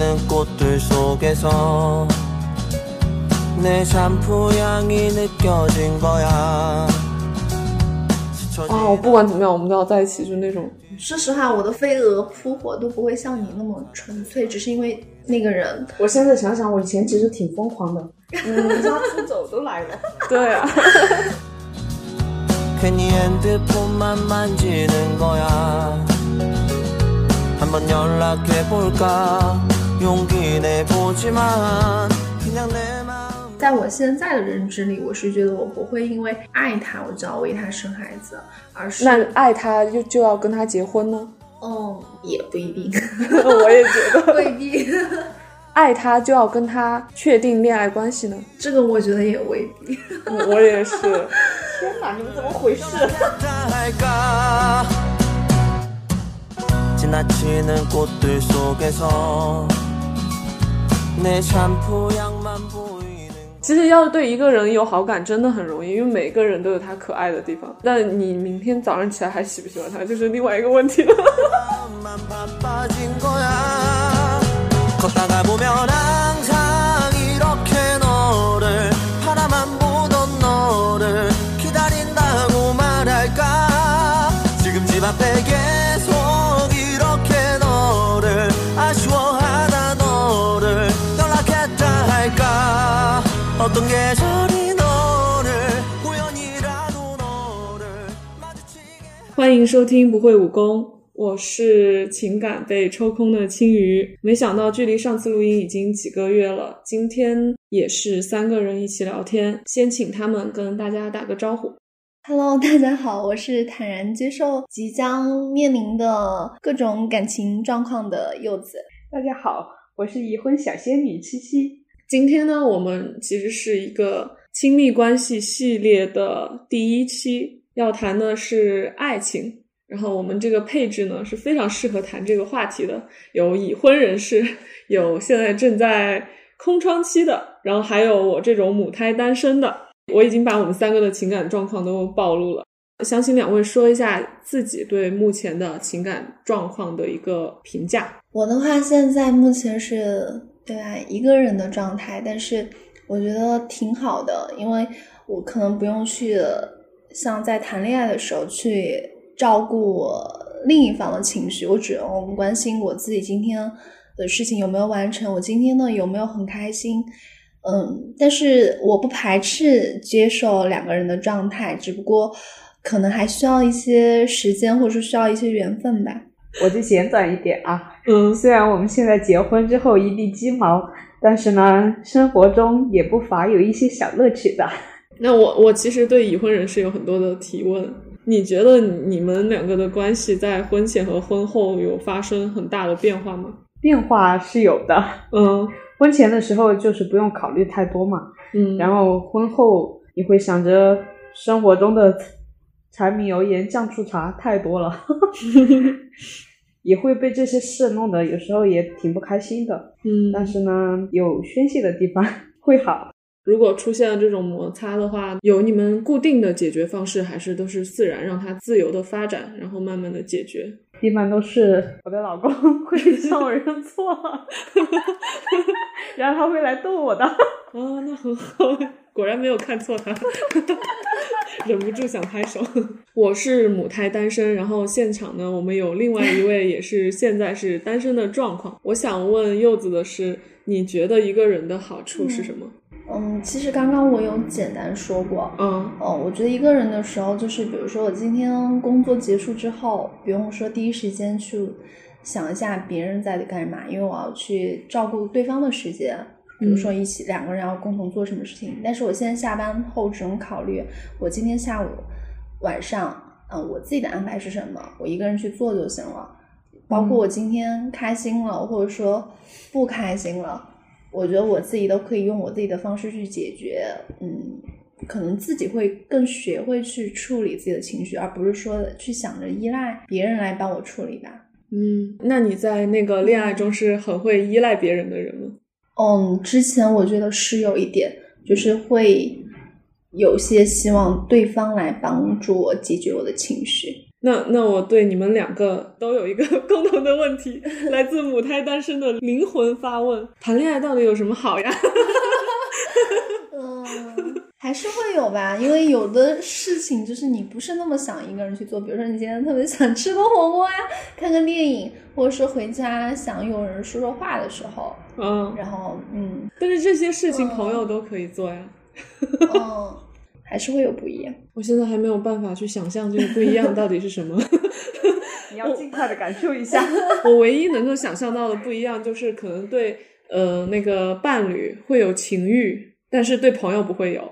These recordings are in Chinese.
지는 꽃들 속에서 내 샴푸 향이 느껴진 거야 啊，我不管怎么样，我们都要在一起，就那种。说实话，我的飞蛾扑火都不会像你那么纯粹，只是因为那个人。我现在想想，我以前其实挺疯狂的，嗯，离家出走都来了。对啊。 在我现在的认知里，我是觉得我不会因为爱他，我就要为他生孩子，而是那爱他就就要跟他结婚呢？嗯，也不一定，我也觉得未必。爱他就要跟他确定恋爱关系呢？这个我觉得也未必，我也是。天哪，你们怎么回事？其实要是对一个人有好感，真的很容易，因为每个人都有他可爱的地方。但你明天早上起来还喜不喜欢他，就是另外一个问题了。欢迎收听不会武功，我是情感被抽空的青鱼。没想到距离上次录音已经几个月了，今天也是三个人一起聊天，先请他们跟大家打个招呼。Hello，大家好，我是坦然接受即将面临的各种感情状况的柚子。大家好，我是已婚小仙女七七。今天呢，我们其实是一个亲密关系系列的第一期，要谈的是爱情。然后我们这个配置呢是非常适合谈这个话题的，有已婚人士，有现在正在空窗期的，然后还有我这种母胎单身的。我已经把我们三个的情感状况都暴露了，想请两位说一下自己对目前的情感状况的一个评价。我的话，现在目前是对爱一个人的状态，但是我觉得挺好的，因为我可能不用去像在谈恋爱的时候去照顾另一方的情绪，我只用关心我自己今天的事情有没有完成，我今天呢有没有很开心。嗯，但是我不排斥接受两个人的状态，只不过可能还需要一些时间，或者说需要一些缘分吧。我就简短一点啊，嗯，虽然我们现在结婚之后一地鸡毛，但是呢，生活中也不乏有一些小乐趣的。那我我其实对已婚人士有很多的提问。你觉得你们两个的关系在婚前和婚后有发生很大的变化吗？变化是有的，嗯 婚前的时候就是不用考虑太多嘛，嗯，然后婚后你会想着生活中的柴米油盐酱醋茶太多了 也会被这些事弄得有时候也挺不开心的。嗯，但是呢，有宣泄的地方会好。如果出现了这种摩擦的话，有你们固定的解决方式，还是都是自然让它自由的发展，然后慢慢的解决？一般都是我的老公 会向我认错，然后他会来逗我的。啊，那很好，果然没有看错他，忍不住想拍手。我是母胎单身，然后现场呢，我们有另外一位也是现在是单身的状况。我想问柚子的是，你觉得一个人的好处是什么？嗯，其实刚刚我有简单说过，嗯哦，我觉得一个人的时候，就是比如说我今天工作结束之后，不用说第一时间去想一下别人在干嘛，因为我要去照顾对方的时间，比如说一起两个人要共同做什么事情。但是我现在下班后只能考虑我今天下午、晚上，嗯、我自己的安排是什么，我一个人去做就行了。包括我今天开心了，或者说不开心了。我觉得我自己都可以用我自己的方式去解决，嗯，可能自己会更学会去处理自己的情绪，而不是说去想着依赖别人来帮我处理吧。嗯，那你在那个恋爱中是很会依赖别人的人吗？嗯，之前我觉得是有一点，就是会有些希望对方来帮助我解决我的情绪。那那我对你们两个都有一个 共同的问题，来自母胎单身的灵魂发问：谈恋爱到底有什么好呀？嗯，还是会有吧，因为有的事情就是你不是那么想一个人去做，比如说你今天特别想吃个火锅呀，看个电影，或者是回家想有人说说话的时候，嗯，然后嗯但是这些事情朋友都可以做呀。嗯，还是会有不一样。我现在还没有办法去想象这个不一样到底是什么。你要尽快的感受一下。我唯一能够想象到的不一样，就是可能对呃那个伴侣会有情欲，但是对朋友不会有。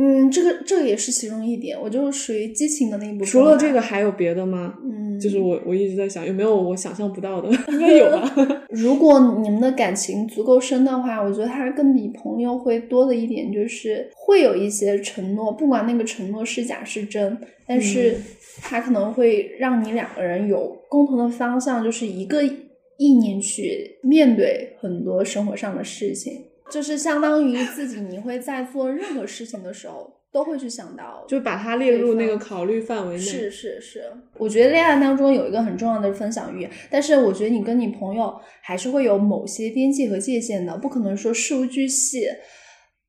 嗯，这个这个也是其中一点，我就是属于激情的那一部分。除了这个，，还有别的吗？嗯，就是我我一直在想，有没有我想象不到的？应该有吧。如果你们的感情足够深的话，我觉得它更比朋友会多的一点就是会有一些承诺，不管那个承诺是假是真，但是它可能会让你两个人有共同的方向，就是一个意念去面对很多生活上的事情，就是相当于自己你会在做任何事情的时候都会去想到，就把它列入那个考虑范围内。是是是，我觉得恋爱当中有一个很重要的分享欲，但是我觉得你跟你朋友还是会有某些边界和界限的，不可能说事无巨细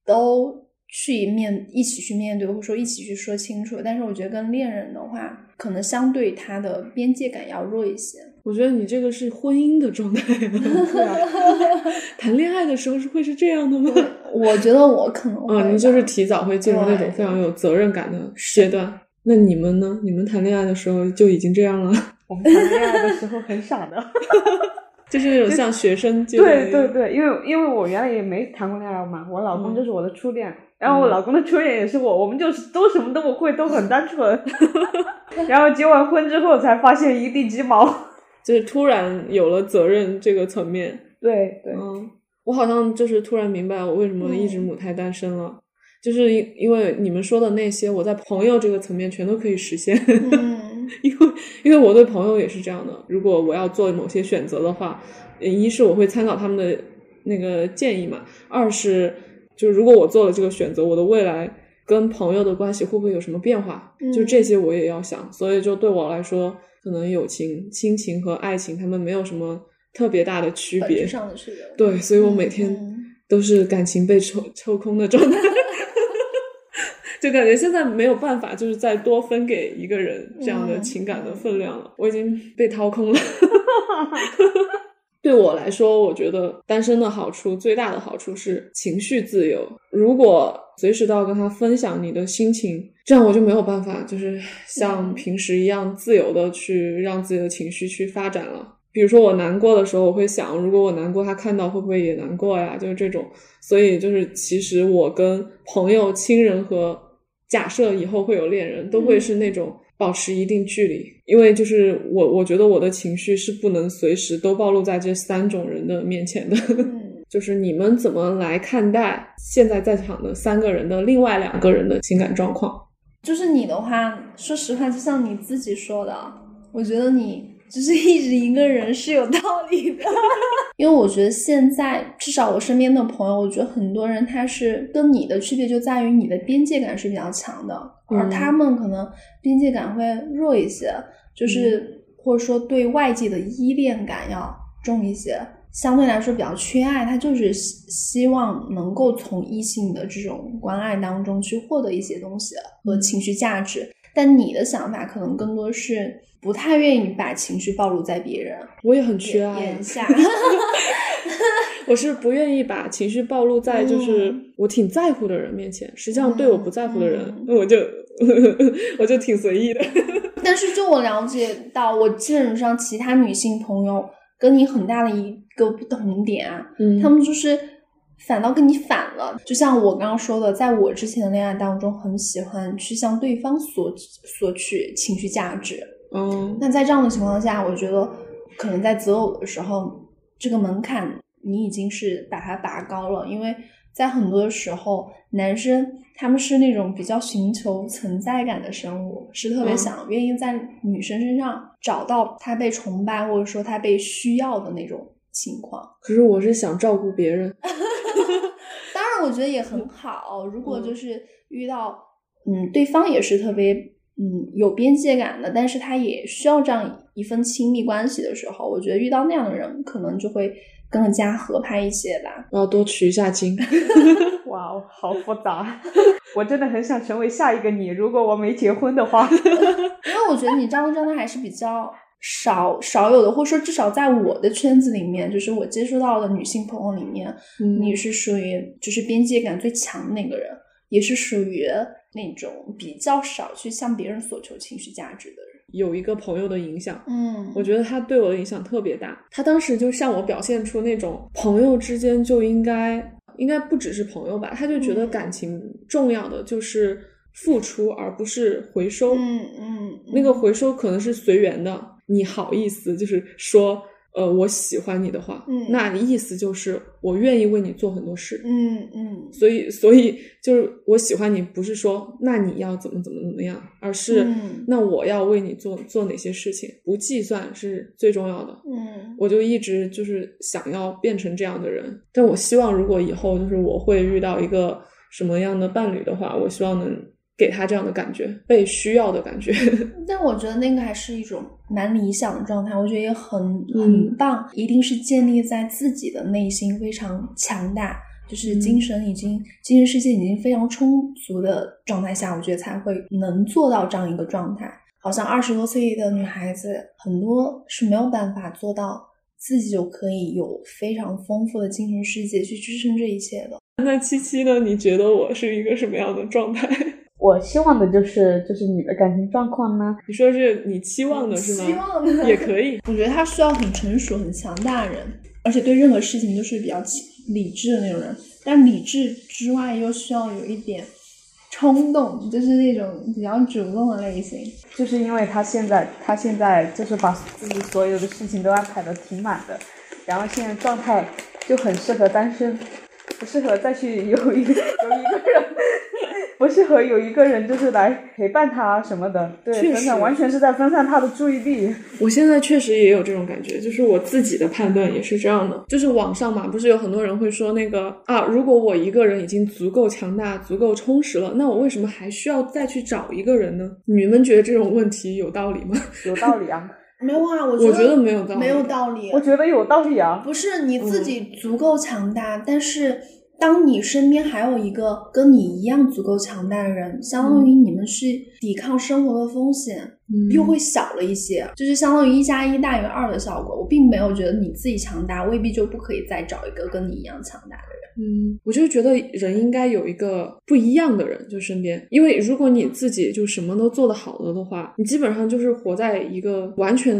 都去面一起去面对，或者说一起去说清楚。但是我觉得跟恋人的话，可能相对他的边界感要弱一些。我觉得你这个是婚姻的状态。对啊，谈恋爱的时候是会是这样的吗？我觉得我可能啊，你就是提早会进入那种非常有责任感的阶段。那你们呢？你们谈恋爱的时候就已经这样了，我们谈恋爱的时候很傻的。就是那种像学生阶段。对对对，因为因为我原来也没谈过恋爱嘛，我老公嗯就是我的初恋，然后我老公的初恋也是我，我们就是都什么都不会，都很单纯。然后结完婚之后才发现一地鸡毛。就是突然有了责任这个层面。对对，嗯，我好像就是突然明白我为什么一直嗯母胎单身了，就是因因为你们说的那些，我在朋友这个层面全都可以实现。嗯 因为因为我对朋友也是这样的，如果我要做某些选择的话，呃一是我会参考他们的那个建议嘛，二是就是如果我做了这个选择，我的未来跟朋友的关系会不会有什么变化？嗯就这些我也要想，所以就对我来说，可能友情、亲情和爱情他们没有什么特别大的区别。上的区别。对，所以我每天嗯都是感情被抽抽空的状态。就感觉现在没有办法，就是再多分给一个人这样的嗯情感的分量了，我已经被掏空了。对我来说，我觉得单身的好处最大的好处是情绪自由。如果随时都要跟他分享你的心情，这样我就没有办法，就是像平时一样自由的去让自己的情绪去发展了。比如说我难过的时候，我会想，如果我难过，他看到会不会也难过呀？就是这种。所以就是，其实我跟朋友、亲人和假设以后会有恋人，都会是那种保持一定距离，因为就是我，我觉得我的情绪是不能随时都暴露在这三种人的面前的。嗯 就是你们怎么来看待现在在场的三个人的另外两个人的情感状况？就是你的话，说实话，就像你自己说的，我觉得你就是一直一个人是有道理的。因为我觉得现在至少我身边的朋友，我觉得很多人他是跟你的区别就在于你的边界感是比较强的，而嗯他们可能边界感会弱一些，就是、或者说对外界的依恋感要重一些。相对来说比较缺爱，他就是希希望能够从异性的这种关爱当中去获得一些东西和情绪价值。但你的想法可能更多是不太愿意把情绪暴露在别人我也很缺爱啊眼，下。我是不愿意把情绪暴露在就是嗯我挺在乎的人面前。实际上，对我不在乎的人，我就 我就挺随意的。但是就我了解到，我基本上其他女性朋友跟你很大的一个不同点啊，嗯他们就是反倒跟你反了。就像我刚刚说的，在我之前的恋爱当中，很喜欢去向对方索索取情绪价值。嗯那在这样的情况下，我觉得可能在择偶的时候，这个门槛你已经是把它拔高了，因为在很多的时候，男生他们是那种比较寻求存在感的生物，是特别嗯想愿意在女生身上找到他被崇拜或者说他被需要的那种情况。可是我是想照顾别人，我觉得也很好。如果就是遇到，嗯，对方也是特别嗯有边界感的，但是他也需要这样一份亲密关系的时候，我觉得遇到那样的人，可能就会更加合拍一些吧。我要多取一下经。哇哦，好复杂！我真的很想成为下一个你，如果我没结婚的话。因为我觉得你这样的状态还是比较少少有的，或者说至少在我的圈子里面，就是我接触到的女性朋友里面，嗯你是属于就是边界感最强的那个人，也是属于那种比较少去向别人索求情绪价值的人。有一个朋友的影响，嗯我觉得他对我的影响特别大。他当时就向我表现出那种朋友之间就应该应该不只是朋友吧，他就觉得嗯感情重要的就是付出，而不是回收。嗯嗯，那个回收可能是随缘的，你好意思就是说，呃，我喜欢你的话，嗯那意思就是我愿意为你做很多事。嗯嗯所以，所以就是我喜欢你，不是说那你要怎么怎么怎么样，而是、嗯那我要为你做做哪些事情，不计算是最重要的。嗯我就一直就是想要变成这样的人，但我希望如果以后就是我会遇到一个什么样的伴侣的话，我希望能给他这样的感觉，被需要的感觉。但我觉得那个还是一种蛮理想的状态，我觉得也很嗯很棒，一定是建立在自己的内心非常强大，就是嗯精神已经、精神世界已经非常充足的状态下，我觉得才会能做到这样一个状态。好像二十多岁的女孩子很多是没有办法做到自己就可以有非常丰富的精神世界去支撑这一切的。那七七呢？你觉得我是一个什么样的状态？我希望的就是就是你的感情状况呢，你说是你期望的是吗？希望的也可以。我觉得他需要很成熟、很强大的人，而且对任何事情都是比较理智的那种人。但理智之外，又需要有一点冲动，就是那种比较主动的类型。就是因为他现在他现在就是把自己所有的事情都安排的挺满的，然后现在状态就很适合单身，不适合再去有一有一个人，不适合有一个人就是来陪伴他什么的，对，确分散完全是在分散他的注意力。我现在确实也有这种感觉，就是我自己的判断也是这样的。就是网上嘛，不是有很多人会说那个啊，如果我一个人已经足够强大、足够充实了，那我为什么还需要再去找一个人呢？你们觉得这种问题有道理吗？有道理啊，没有啊，我我觉得没有道理，没有道理。我觉得有道理啊。不是你自己足够强大，但是当你身边还有一个跟你一样足够强大的人，相当于你们是抵抗生活的风险，嗯又会小了一些，就是相当于一加一大于二的效果。我并没有觉得你自己强大，未必就不可以再找一个跟你一样强大的人。嗯，我就觉得人应该有一个不一样的人，就身边，因为如果你自己就什么都做得好了的话，你基本上就是活在一个完全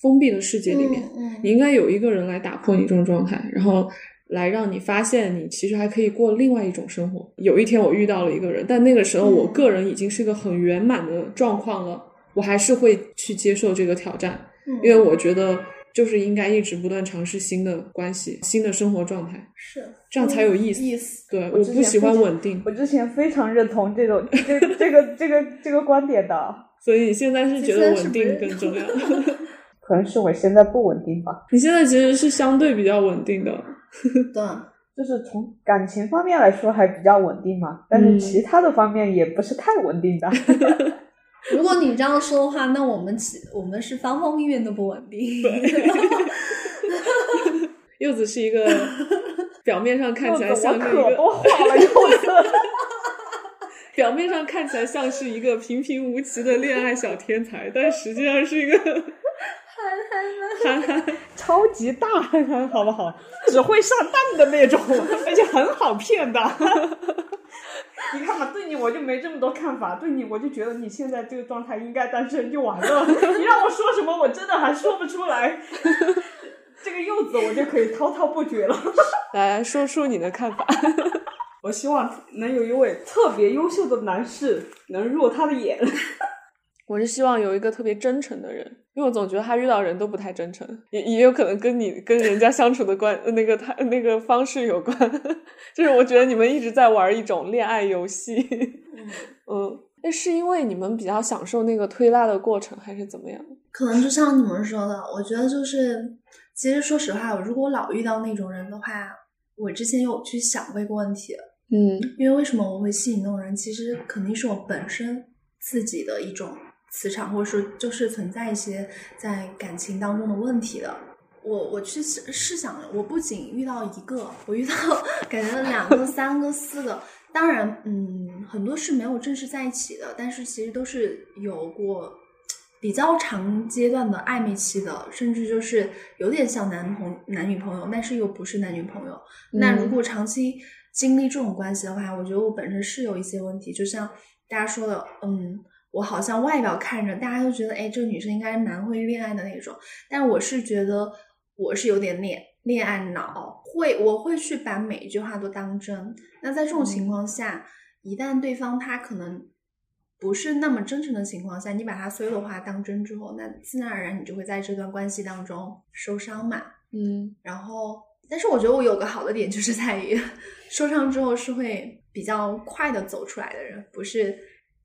封闭的世界里面。嗯你应该有一个人来打破你这种状态，然后来让你发现你其实还可以过另外一种生活。有一天我遇到了一个人，但那个时候我嗯个人已经是个很圆满的状况了，我还是会去接受这个挑战，嗯因为我觉得就是应该一直不断尝试新的关系、新的生活状态。是这样才有意思意思。对，我我不喜欢稳定，我之前非常认同这种这这个这个这个观点的，所以你现在是觉得稳定更重要。可能是我现在不稳定吧。你现在其实是相对比较稳定的，对，就是从感情方面来说还比较稳定嘛，但嗯是其他的方面也不是太稳定的。如果你这样说的话，那我们其我们是方方面面都不稳定。柚子是一个 表面上看起来像是一个多话了，柚子。表面上看起来像是一个平平无奇的恋爱小天才，但实际上是一个憨憨。超级大憨憨，好不好？只会上当的那种，而且很好骗的。你看嘛，对你我就没这么多看法，对你我就觉得你现在这个状态应该单身就完了。你让我说什么，我真的还说不出来。这个柚子我就可以滔滔不绝了。来说说你的看法。我希望能有一位特别优秀的男士能入他的眼。我是希望有一个特别真诚的人，因为我总觉得他遇到人都不太真诚，也也有可能跟你跟人家相处的关那个他那个方式有关。就是我觉得你们一直在玩一种恋爱游戏，嗯，那是因为你们比较享受那个推拉的过程，还是怎么样？可能就像你们说的，我觉得就是，其实说实话，如果我老遇到那种人的话，我之前有去想过一个问题，嗯因为为什么我会吸引那种人？其实肯定是我本身自己的一种磁场，或者说就是存在一些在感情当中的问题的。我我去试试想，我不仅遇到一个，我遇到感觉两个、三个、四个。当然，嗯，很多是没有正式在一起的，但是其实都是有过比较长阶段的暧昧期的，甚至就是有点像男朋男女朋友，但是又不是男女朋友。那如果长期经历这种关系的话，我觉得我本身是有一些问题，就像大家说的，嗯，我好像外表看着大家都觉得，哎，这个女生应该是蛮会恋爱的那种，但我是觉得我是有点恋恋爱脑，会我会去把每一句话都当真。那在这种情况下，一旦对方他可能不是那么真诚的情况下，你把他所有的话当真之后，那自然而然你就会在这段关系当中受伤嘛。嗯，然后，但是我觉得我有个好的点，就是在于 受伤之后是会比较快的走出来的人，不是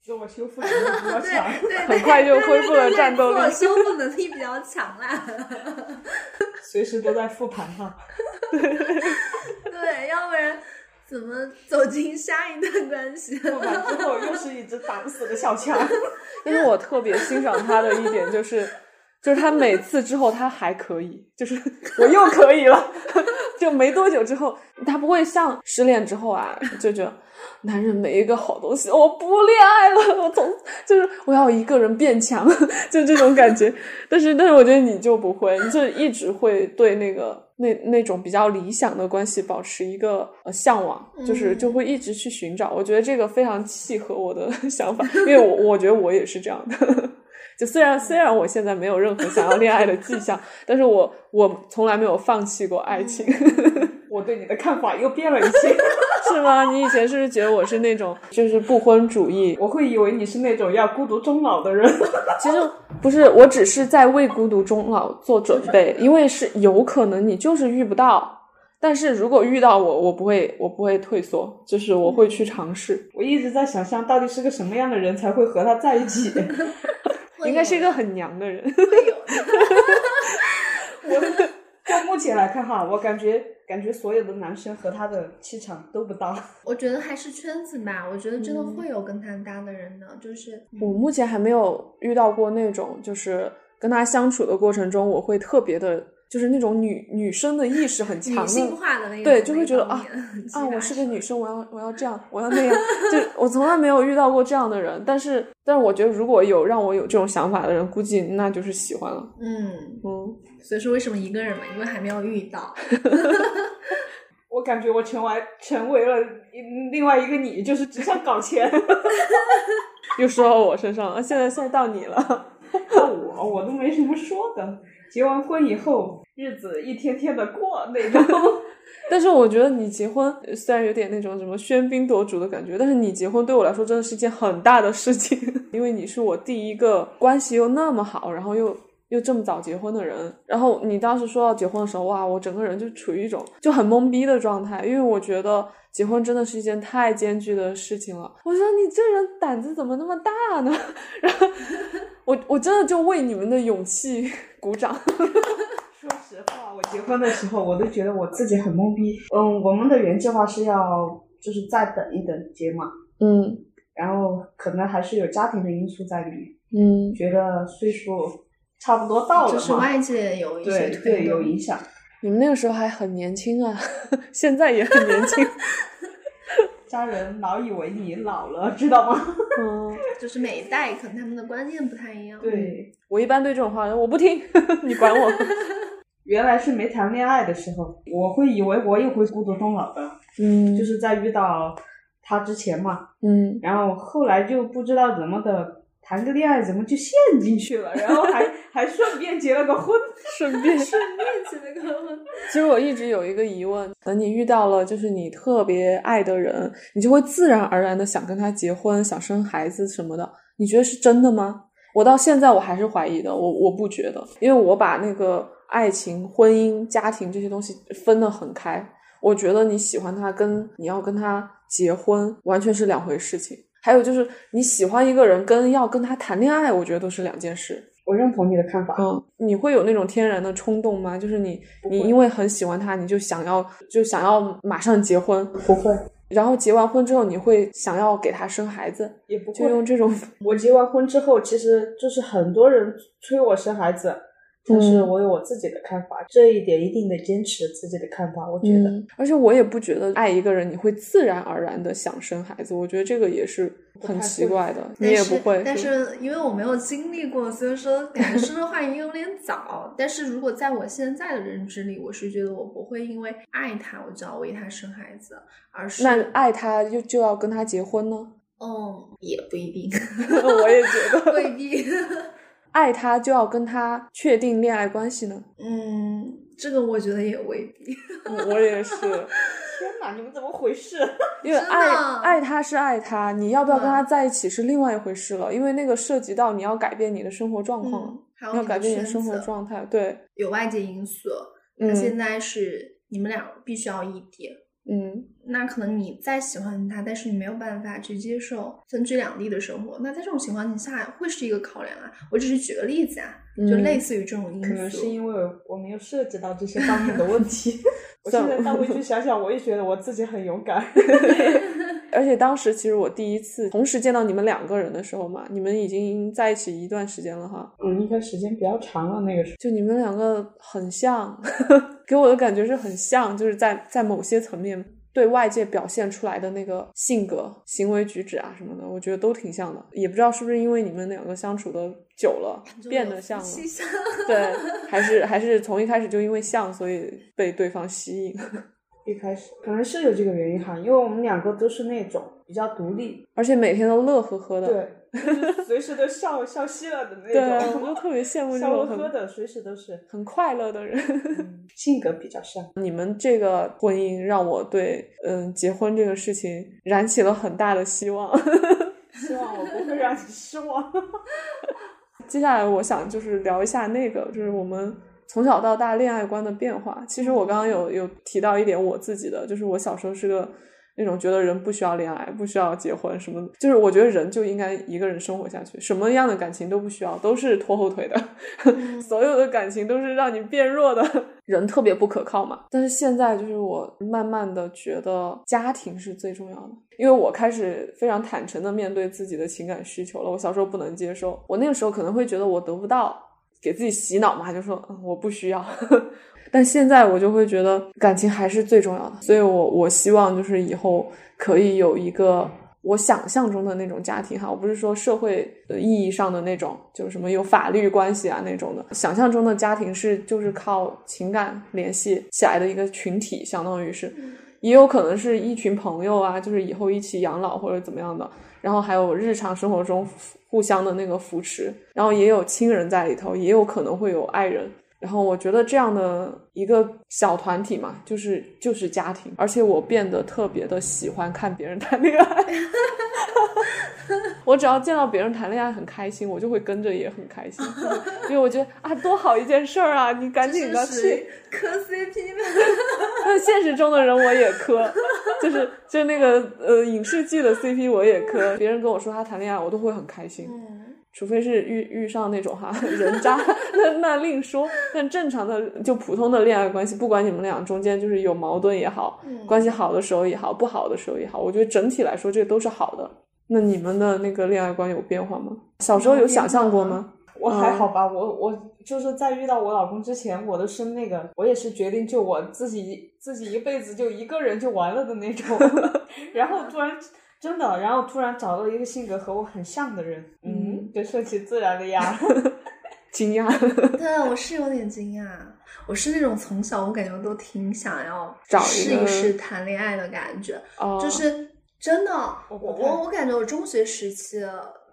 自我修复能力比较强。很快就恢复了战斗力自我修复能力比较强啦。随时都在复盘哈。对，要不然怎么走进下一段关系？复盘之后又是一只打不死的小强。但是我特别欣赏他的一点就是，就是他每次之后他还可以，就是我又可以了，就没多久之后，他不会像失恋之后啊，就觉得男人没一个好东西，我不恋爱了，我从就是我要一个人变强，就这种感觉。但是但是我觉得你就不会，你就一直会对那个。那那种比较理想的关系保持一个呃向往，就是就会一直去寻找。我觉得这个非常契合我的 想法，因为我我觉得我也是这样的。就虽然虽然我现在没有任何想要恋爱的迹象，但是我我从来没有放弃过爱情。我对你的看法又变了一些，是吗？你以前是不是觉得我是那种就是不婚主义？我会以为你是那种要孤独终老的人。其实不是，我只是在为孤独终老做准备，因为是有可能你就是遇不到。但是如果遇到我，我不会，我不会退缩，就是我会去尝试。我一直在想象，到底是个什么样的人才会和他在一起？应该是一个很娘的人。我 就目前来看哈，我感觉感觉所有的男生和他的气场都不搭。我觉得还是圈子吧，我觉得真的会有跟他搭的人的，就是我目前还没有遇到过那种，就是跟他相处的过程中，我会特别的。就是那种女女生的意识很强的，女性化的那种，对，就会觉得啊啊，我是个女生，我要我要这样，我要那样，就我从来没有遇到过这样的人。但是，但是我觉得如果有让我有这种想法的人，估计那就是喜欢了。嗯嗯，所以说为什么一个人嘛？因为还没有遇到。我感觉我成为成为了另外一个你，就是只想搞钱。又说到我身上了，现在现在到你了。到 我，我都没什么说的。结完婚以后，日子一天天的过那种。但是我觉得你结婚虽然有点那种什么喧宾夺主的感觉，但是你结婚对我来说真的是一件很大的事情，因为你是我第一个关系又那么好，然后又又这么早结婚的人。然后你当时说到结婚的时候，哇，我整个人就处于一种就很懵逼的状态，因为我觉得结婚真的是一件太艰巨的事情了。我说你这人胆子怎么那么大呢？然后我我真的就为你们的勇气。鼓掌。说实话，我结婚的时候，我都觉得我自己很懵逼。嗯，我们的原计划是要就是再等一等结嘛。嗯。然后可能还是有家庭的因素在里面。嗯。觉得岁数差不多到了就是外界有一些对对有影响。你们那个时候还很年轻啊，现在也很年轻。家人老以为你老了，知道吗？嗯，就是每一代可能他们的观念不太一样。对，我一般对这种话我不听，你管我。原来是没谈恋爱的时候，我会以为我也会孤独终老的。嗯，就是在遇到他之前嘛。嗯，然后后来就不知道怎么的。谈个恋爱怎么就陷进去了？然后还 还顺便结了个婚，顺便 顺便结了个婚。其实我一直有一个疑问：等你遇到了就是你特别爱的人，你就会自然而然的想跟他结婚，想生孩子什么的。你觉得是真的吗？我到现在我还是怀疑的。我我不觉得，因为我把那个爱情、婚姻、家庭这些东西分得很开。我觉得你喜欢他跟你要跟他结婚完全是两回事情。还有就是你喜欢一个人跟要跟他谈恋爱，我觉得都是两件事。我认同你的看法。嗯，你会有那种天然的冲动吗？就是你你因为很喜欢他，你就想要就想要马上结婚？不会，然后结完婚之后，你会想要给他生孩子，也不会就用这种我结完婚之后，其实就是很多人催我生孩子，但是嗯我有我自己的看法，这一点一定得坚持自己的看法。我觉得，嗯，而且我也不觉得爱一个人你会自然而然的想生孩子，我觉得这个也是很奇怪的，你也不会。但是是因为我没有经历过，所以说感觉说的话也有点早。但是如果在我现在的认知里，我是觉得我不会因为爱他，我就要为他生孩子，而是那爱他就就要跟他结婚呢？嗯，也不一定，我也觉得，未必。爱他就要跟他确定恋爱关系呢？嗯，这个我觉得也未必。嗯我也是，天哪，你们怎么回事？因为爱爱他是爱他，你要不要跟他在一起是另外一回事了，因为那个涉及到你要改变你的生活状况了，嗯，还要改变你的生活状态。对，有外界因素，嗯那现在是你们俩必须要异地。嗯那可能你再喜欢他，但是你没有办法去接受分居两地的生活，那在这种情况下会是一个考量啊。我只是举个例子啊，就嗯类似于这种因可能。是因为我没有涉及到这些方面的问题。我现在倒回去想想，我也觉得我自己很勇敢。而且当时其实我第一次同时见到你们两个人的时候嘛，你们已经在一起一段时间了哈，嗯，应该时间比较长了，那个时候。就你们两个很像，给我的感觉是很像，就是在在某些层面对外界表现出来的那个性格、行为举止啊什么的，我觉得都挺像的。也不知道是不是因为你们两个相处的久了变得像了，对，还是还是从一开始就因为像，所以被对方吸引。一开始可能是有这个原因哈，因为我们两个都是那种比较独立，而且每天都乐呵呵的，对，就是随时都笑笑嘻了的那种对，我种，就特别羡慕这笑种很呵呵的，随时都是。很快乐的人。嗯性格比较像。你们这个婚姻让我对嗯结婚这个事情燃起了很大的希望。希望我不会让你失望。接下来我想就是聊一下那个，就是我们从小到大恋爱观的变化。其实我刚刚有有提到一点我自己的，就是我小时候是个那种觉得人不需要恋爱，不需要结婚什么，就是我觉得人就应该一个人生活下去，什么样的感情都不需要，都是拖后腿的，所有的感情都是让你变弱的，人特别不可靠嘛。但是现在就是我慢慢的觉得家庭是最重要的，因为我开始非常坦诚的面对自己的情感需求了。我小时候不能接受，我那个时候可能会觉得我得不到，给自己洗脑嘛，就说嗯我不需要。但现在我就会觉得感情还是最重要的，所以我我希望就是以后可以有一个我想象中的那种家庭哈，我不是说社会的意义上的那种，就是什么有法律关系啊那种的，想象中的家庭是就是靠情感联系起来的一个群体，相当于是，也有可能是一群朋友啊，就是以后一起养老或者怎么样的，然后还有日常生活中互相的那个扶持，然后也有亲人在里头，也有可能会有爱人。然后我觉得这样的一个小团体嘛，就是就是家庭，而且我变得特别的喜欢看别人谈恋爱。我只要见到别人谈恋爱很开心，我就会跟着也很开心，因为我觉得啊，多好一件事儿啊！你赶紧的去。磕 CP 吧？那现实中的人我也磕，就是就那个呃影视剧的 CP 我也磕。别人跟我说他谈恋爱，我都会很开心。嗯，除非是遇遇上那种哈 人渣，那那另说。但正常的就普通的恋爱关系，不管你们俩中间就是有矛盾也好，嗯关系好的时候也好，不好的时候也好，我觉得整体来说这都是好的。那你们的那个恋爱观有变化吗？小时候有想象过吗？我还好吧，我我就是在遇到我老公之前，我都是那个，我也是决定就我自己自己一辈子就一个人就完了的那种，然后突然真的，然后突然找到一个性格和我很像的人，嗯，就顺其自然的呀。惊讶，对，我是有点惊讶。我是那种从小我感觉我都挺想要找试一试谈恋爱的感觉，哦，就是真的，我我我感觉我中学时期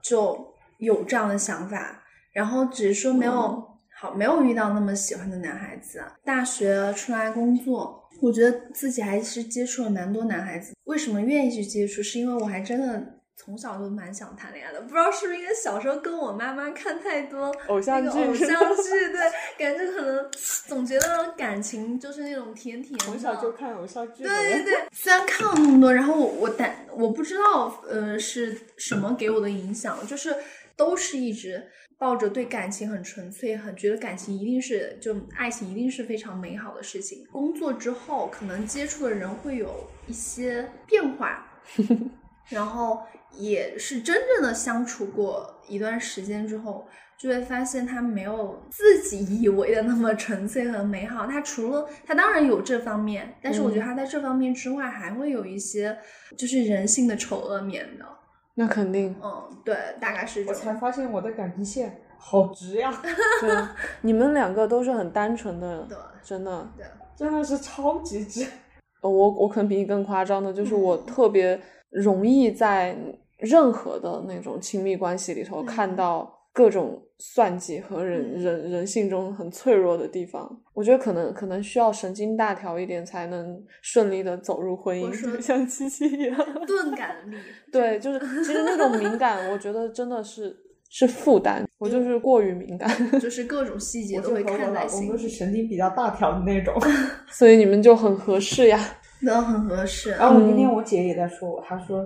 就有这样的想法，然后只是说没有、嗯好没有遇到那么喜欢的男孩子。大学出来工作，我觉得自己还是接触了蛮多男孩子。为什么愿意去接触？是因为我还真的从小就蛮想谈恋爱的，不知道是不是因为小时候跟我妈妈看太多偶像剧偶 像剧，对，感觉可能总觉得感情就是那种甜甜的。从小就看偶像剧，对对对，虽然看了那么多，然后我我但我不知道呃是什么给我的影响，就是都是一直抱着对感情很纯粹，很觉得感情一定是就爱情一定是非常美好的事情。工作之后，可能接触的人会有一些变化，然后也是真正的相处过一段时间之后，就会发现他没有自己以为的那么纯粹和美好。他除了他当然有这方面，但是我觉得他在这方面之外，还会有一些就是人性的丑恶面的。那肯定，嗯，对，大概是这我才。发现我的感情线好直呀，对，你们两个都是很单纯的对，真的。对，真的是超级直。呃我我可能比你更夸张的，就是我嗯特别容易在任何的那种亲密关系里头嗯看到各种算计和人嗯人人性中很脆弱的地方。我觉得可能可能需要神经大条一点，才能顺利的走入婚姻，像七七一样。钝感力。对，就是其实那种敏感，我觉得真的是是负担。我就是过于敏感，就是各种细节都会看在心里，公都是神经比较大条的那种。所以你们就很合适呀。都很合适。然后我今天我姐也在说我，她说，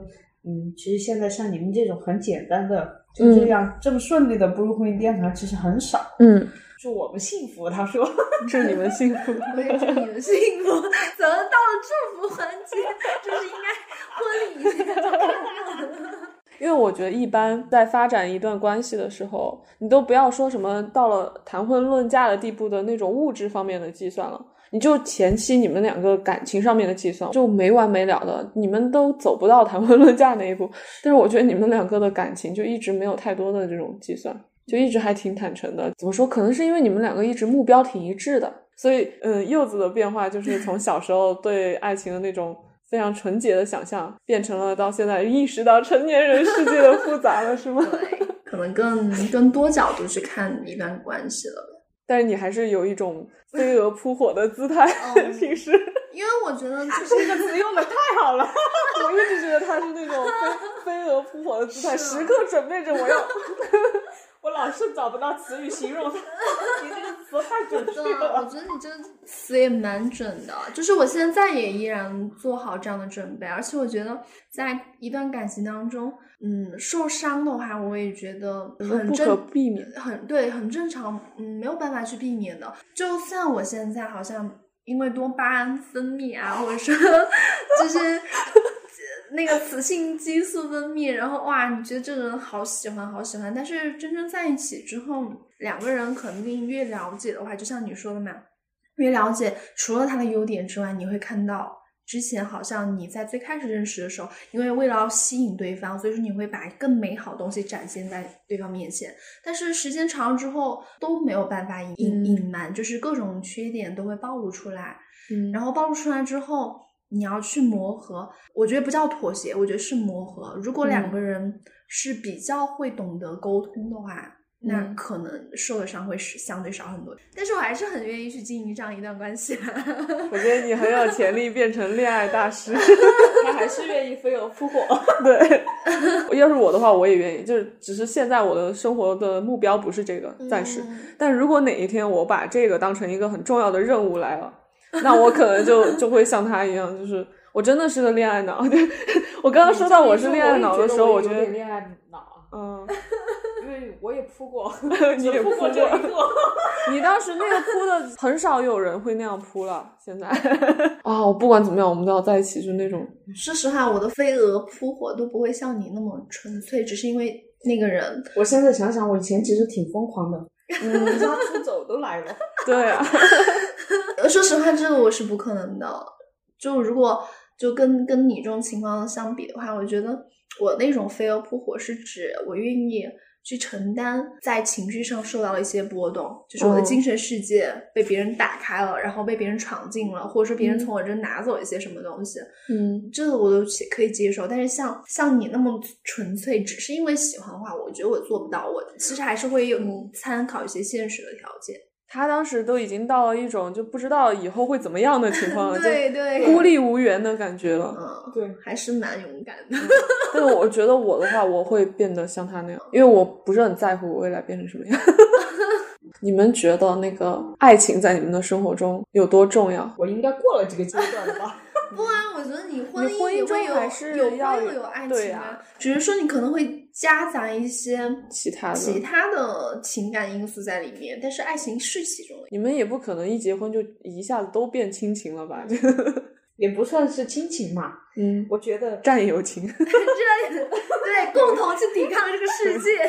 嗯，其实现在像你们这种很简单的，就这样、这么顺利的步入婚姻殿堂，其实很少。嗯，祝我们幸福，他说。祝你们幸福。我也祝你们幸福。怎么到了祝福环节，就是应该婚礼就？因为我觉得，一般在发展一段关系的时候，你都不要说什么到了谈婚论嫁的地步的那种物质方面的计算了，你就前期你们两个感情上面的计算就没完没了的，你们都走不到谈婚论嫁那一步。但是我觉得你们两个的感情就一直没有太多的这种计算，就一直还挺坦诚的。怎么说？可能是因为你们两个一直目标挺一致的，所以嗯，柚子的变化就是从小时候对爱情的那种。非常纯洁的想象，变成了到现在意识到成年人世界的复杂了，是吗？可能更更多角度去看一段关系了。但是你还是有一种飞蛾扑火的姿态，嗯平时因为我觉得就这个词用的太好了。我一直觉得他是那种飞 飞蛾扑火的姿态，时刻准备着我要。我老是找不到词语形容它，你这个词太准确对，我。觉得你这个词也蛮准的。就是我现在也依然做好这样的准备，而且我觉得在一段感情当中，嗯，受伤的话，我也觉得很不可正，避免。很对，很正常，嗯，没有办法去避免的。就算我现在好像因为多巴胺分泌啊，或者说 就是。那个雌性激素分泌，然后哇，你觉得这个人好喜欢，好喜欢，但是真正在一起之后，两个人肯定越了解的话，就像你说的嘛，越了解，除了他的优点之外，你会看到之前好像你在最开始认识的时候，因为为了要吸引对方，所以说你会把更美好的东西展现在对方面前。但是时间长了之后都没有办法隐嗯隐瞒，就是各种缺点都会暴露出来。嗯然后暴露出来之后，你要去磨合，我觉得不叫妥协，我觉得是磨合。如果两嗯个人是比较会懂得沟通的话，那嗯可能受的伤会是相对少很多。但是我还是很愿意去经营这样一段关系。我觉得你很有潜力变成恋爱大师。他还是愿意飞蛾扑火。对，要是我的话，我也愿意。就是只是现在我的生活的目标不是这个，暂时。嗯但如果哪一天我把这个当成一个很重要的任务来了，那我可能就就会像他一样，就是我真的是个恋爱脑。就 我刚刚说到我是恋爱脑的时候，我觉得，恋爱脑，嗯，因为我也扑过，你也扑过这一个。你当时那个扑的很少有人会那样扑了。现在啊，我不管怎么样，我们都要在一起，就那种说实话，我的飞蛾扑火都不会像你那么纯粹，只是因为那个人。我现在想想，我以前其实挺疯狂的，嗯，离家出走都来了。对啊，呃 说实话，这个我是不可能的。就如果就跟跟你这种情况相比的话，我觉得我那种飞蛾扑火是指我愿意去承担在情绪上受到了一些波动，就是我的嗯精神世界被别人打开了，然后被别人闯进了，或者说别人嗯从我这拿走一些什么东西，嗯，这个我都可以接受。但是像像你那么纯粹，只是因为喜欢的话，我觉得我做不到。我其实还是会有嗯参考一些现实的条件。他当时都已经到了一种就不知道以后会怎么样的情况了，对对，就孤立无援的感觉了。嗯，对，还是蛮勇敢的。但是我觉得我的话，我会变得像他那样，因为我不是很在乎我未来变成什么样。你们觉得那个爱情在你们的生活中有多重要？我应该过了这个阶段了吧？不啊，我觉得你婚你婚姻中也会有还是有要会有有爱情啊，只是说你可能会夹杂一些其他的其他的情感因素在里面，但是爱情是其中的。你们也不可能一结婚就一下子都变亲情了吧？也不算是亲情嘛，嗯，我觉得战友情。这对，共同去抵抗这个世界，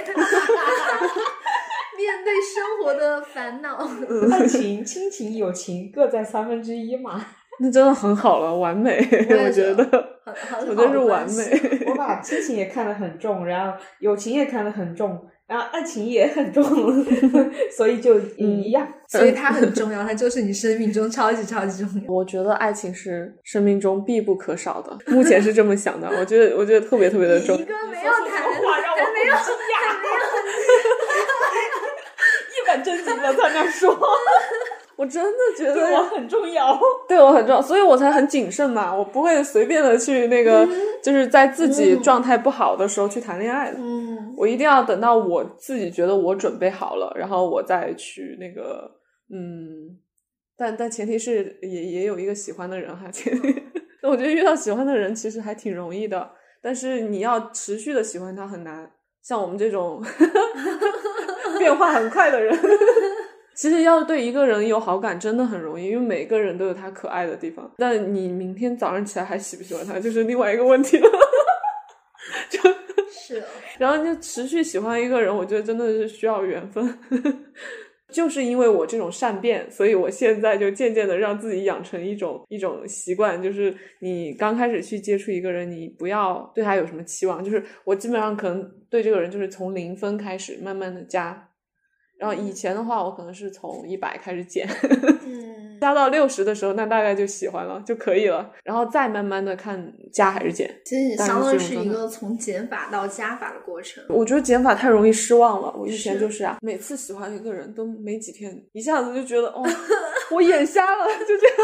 面对生活的烦恼。爱情、亲情、友情各占三分之一嘛。那真的很好了，完美，我觉得，我觉得是完美。我把亲情也看得很重，然后友情也看得很重，然后爱情也很重，所以就一样。所以它很重要，它就是你生命中超级超级重要。我觉得爱情是生命中必不可少的，目前是这么想的。我觉得，我觉得特别特别的重一。个没有谈，话让我还没有很惊讶，一本正经的在那说，我真的觉对我很重要。对我很重要，所以我才很谨慎嘛，我不会随便的去那个，就是在自己状态不好的时候去谈恋爱的。嗯，我一定要等到我自己觉得我准备好了，然后我再去那个，嗯，但但前提是也也有一个喜欢的人哈，前提，那 我觉得遇到喜欢的人其实还挺容易的，但是你要持续的喜欢他很难，像我们这种 变化很快的人。其实要对一个人有好感真的很容易，因为每个人都有他可爱的地方。但你明天早上起来还喜不喜欢他，就是另外一个问题了。就是的，然后就持续喜欢一个人，我觉得真的是需要缘分。就是因为我这种善变，所以我现在就渐渐的让自己养成一种一种习惯，就是你刚开始去接触一个人，你不要对他有什么期望，就是我基本上可能对这个人就是从零分开始，慢慢的加。然后以前的话，我可能是从一百开始减，嗯，加到六十的时候，那大概就喜欢了就可以了，然后再慢慢的看加还是减。其实你相当于是一个从减法到加法的过程。我觉得减法太容易失望了。我以前就是啊，每次喜欢一个人都没几天，一下子就觉得哦，我眼瞎了，就这样。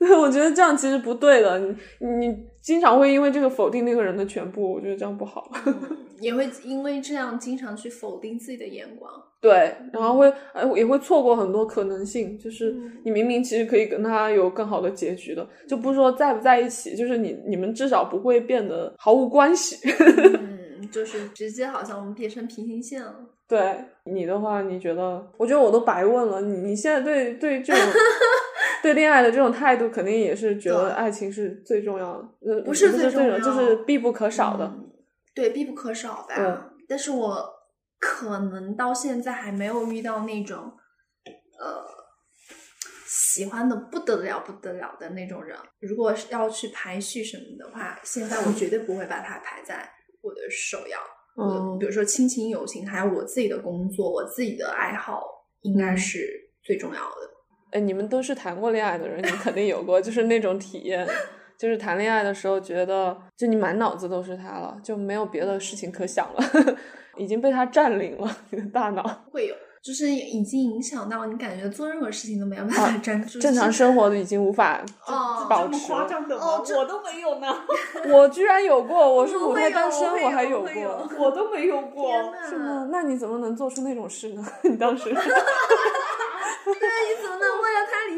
对，我觉得这样其实不对的。你你经常会因为这个否定那个人的全部，我觉得这样不好。嗯 也会因为这样经常去否定自己的眼光。对，然后会呃也会错过很多可能性，就是嗯你明明其实可以跟他有更好的结局的，就不是说在不在一起，就是你你们至少不会变得毫无关系。嗯，就是直接好像我们变成平行线了。对你的话，你觉得？我觉得我都白问了。你你现在对对这种对恋爱的这种态度，肯定也是觉得爱情是最重要的，呃，不是是最重要就是必不可少的。嗯对，必不可少吧。嗯但是我可能到现在还没有遇到那种，呃，喜欢的不得了、不得了的那种人。如果是要去排序什么的话，现在我绝对不会把它排在我的首要。嗯比如说亲情、友情，还有我自己的工作、我自己的爱好，应该是最重要的。哎，你们都是谈过恋爱的人，你肯定有过，就是那种体验，就是谈恋爱的时候觉得，就你满脑子都是他了，就没有别的事情可想了，已经被他占领了你的大脑。会有，就是已经影响到你，感觉做任何事情都没有办法专注。正常生活都已经无法哦保这么夸。张的吗？哦我都没有呢，我居然有过，我是母胎单身，我还有过。我都没有过。天是吗？那你怎么能做出那种事呢？你当时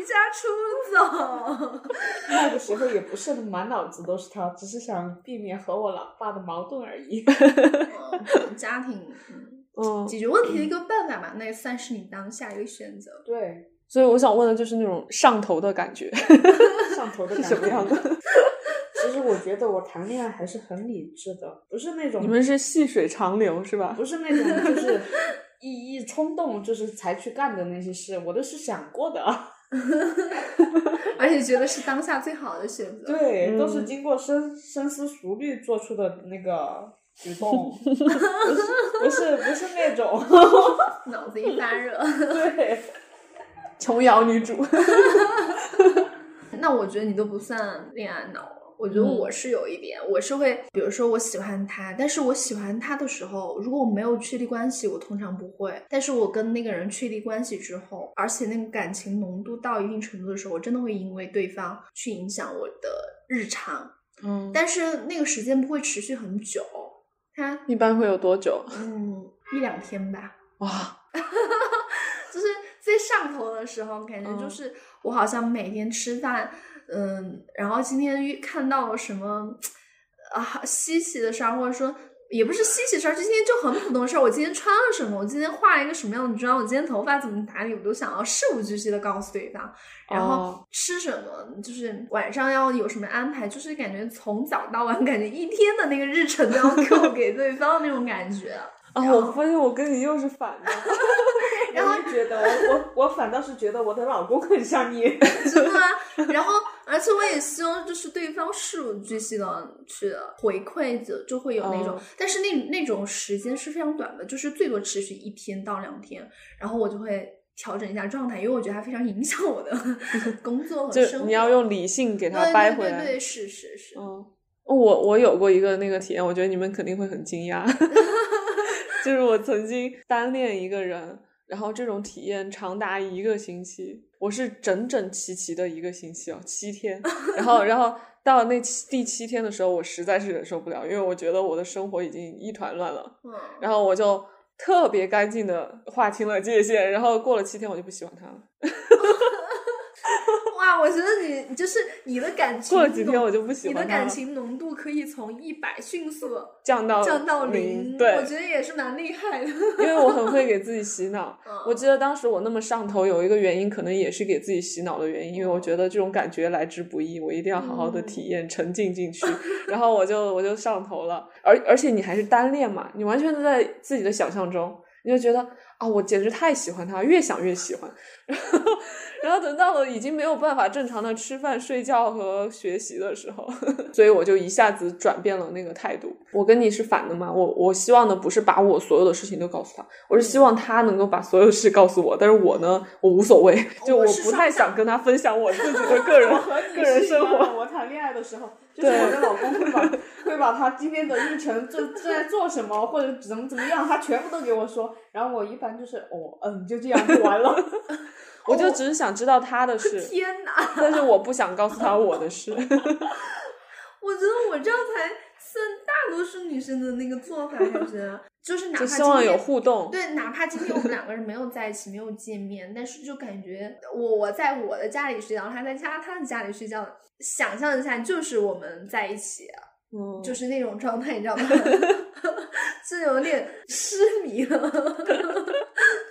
离家出走？那个时候也不是满脑子都是他，只是想避免和我老爸的矛盾而已。嗯家庭嗯嗯，解决问题的一个办法嘛，那也算是你当下一个选择。对，所以我想问的就是那种上头的感觉 上头的是什么样的？其实我觉得我谈恋爱还是很理智的，不是那种你们是细水长流是吧？不是那种就是一一冲动就是才去干的那些事，我都是想过的。而且觉得是当下最好的选择。，对，嗯都是经过深深思熟虑做出的那个举动，不是不是不是那种，脑子一发热。对，琼瑶女主，那我觉得你都不算恋爱脑了。我觉得嗯我是有一点，我是会，比如说我喜欢他，但是我喜欢他的时候，如果我没有确立关系，我通常不会。但是我跟那个人确立关系之后，而且那个感情浓度到一定程度的时候，我真的会因为对方去影响我的日常，嗯，但是那个时间不会持续很久，他一般会有多久？嗯一两天吧。哇，就是最上头的时候，感觉就嗯是我好像每天吃饭，嗯，然后今天遇看到了什么啊稀奇的事儿，或者说也不是稀奇事儿，就今天就很普通的事儿。我今天穿了什么？我今天化了一个什么样的妆？我今天头发怎么打理？我都想要事无巨细的告诉对方。然后哦吃什么，就是晚上要有什么安排，就是感觉从早到晚，感觉一天的那个日程都要扣 给对方那种感觉。啊，然后我发现我跟你又是反的。然后觉得，我我我反倒是觉得我的老公很像你。真的吗？然后，而且我也希望就是对方事无巨细的去回馈着，就会有那种，嗯但是那那种时间是非常短的，就是最多持续一天到两天，然后我就会调整一下状态，因为我觉得它非常影响我的 工作和就生活。你要用理性给它掰回来。对对对，是是是，嗯，我我有过一个那个体验，我觉得你们肯定会很惊讶 就是我曾经单恋一个人，然后这种体验长达一个星期，我是整整齐齐的一个星期哦，七天，然后然后到那七第七天的时候，我实在是忍受不了，因为我觉得我的生活已经一团乱了，嗯，然后我就特别干净的划清了界限，然后过了七天我就不喜欢他了，哇，我觉得你就是你的感情过了几天我就不喜欢你的感情浓度可以从一百迅速降到降到零，对，我觉得也是蛮厉害的。因为我很会给自己洗脑。嗯我记得当时我那么上头，有一个原因，可能也是给自己洗脑的原因，因为我觉得这种感觉来之不易，我一定要好好的体验、沉浸进去。然后我就我就上头了，而而且你还是单恋嘛，你完全都在自己的想象中，你就觉得啊，我简直太喜欢他，越想越喜欢。然 后然后等到了已经没有办法正常的吃饭、睡觉和学习的时候，所以我就一下子转变了那个态度。我跟你是反的嘛，我我希望的不是把我所有的事情都告诉他，我是希望他能够把所有事告诉我，但是我呢，我无所谓，就我我不太想跟他分享我自己的 个人个人生活。我谈恋爱的时候，就是我的老公会把会把他今天的日程正正在做什么，或者怎么怎么样，他全部都给我说。然后我一般就是哦嗯，就这样就完了。我就只是想知道他的事，天哪！但是我不想告诉他我的事。我觉得我这样才算大多数女生的那个做法，还是就是哪怕就希望有互动。对，哪怕今天我们两个人没有在一起，没有见面，但是就感觉我我在我的家里睡觉，他在家他的家里睡觉，想象一下就是我们在一起，嗯，就是那种状态，你知道吗？是有点痴迷了。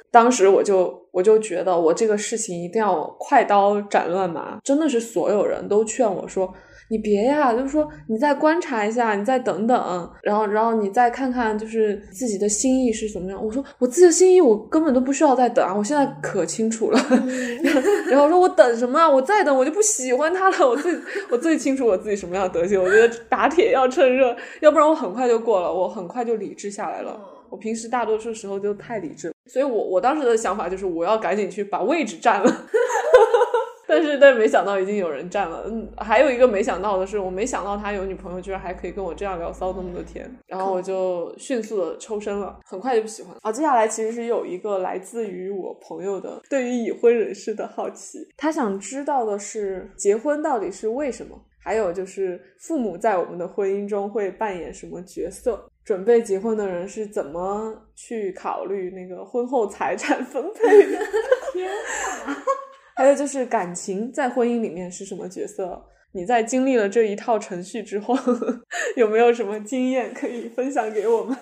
当时我就我就觉得我这个事情一定要快刀斩乱麻，真的是所有人都劝我说。你别呀，就是说你再观察一下，你再等等，然后然后你再看看，就是自己的心意是怎么样。我说我自己的心意，我根本都不需要再等啊，我现在可清楚了。然后我说我等什么啊？我再等我就不喜欢他了。我最我最清楚我自己什么样的德行。我觉得打铁要趁热，要不然我很快就过了，我很快就理智下来了。我平时大多数时候就太理智，所以我我当时的想法就是我要赶紧去把位置占了。但是，但没想到已经有人占了。嗯，还有一个没想到的是，我没想到他有女朋友，居然还可以跟我这样聊骚那么多天。然后我就迅速的抽身了，很快就不喜欢了。啊，接下来其实是有一个来自于我朋友的对于已婚人士的好奇，他想知道的是结婚到底是为什么，还有就是父母在我们的婚姻中会扮演什么角色。准备结婚的人是怎么去考虑那个婚后财产分配的？还有就是感情在婚姻里面是什么角色？你在经历了这一套程序之后，有没有什么经验可以分享给我们？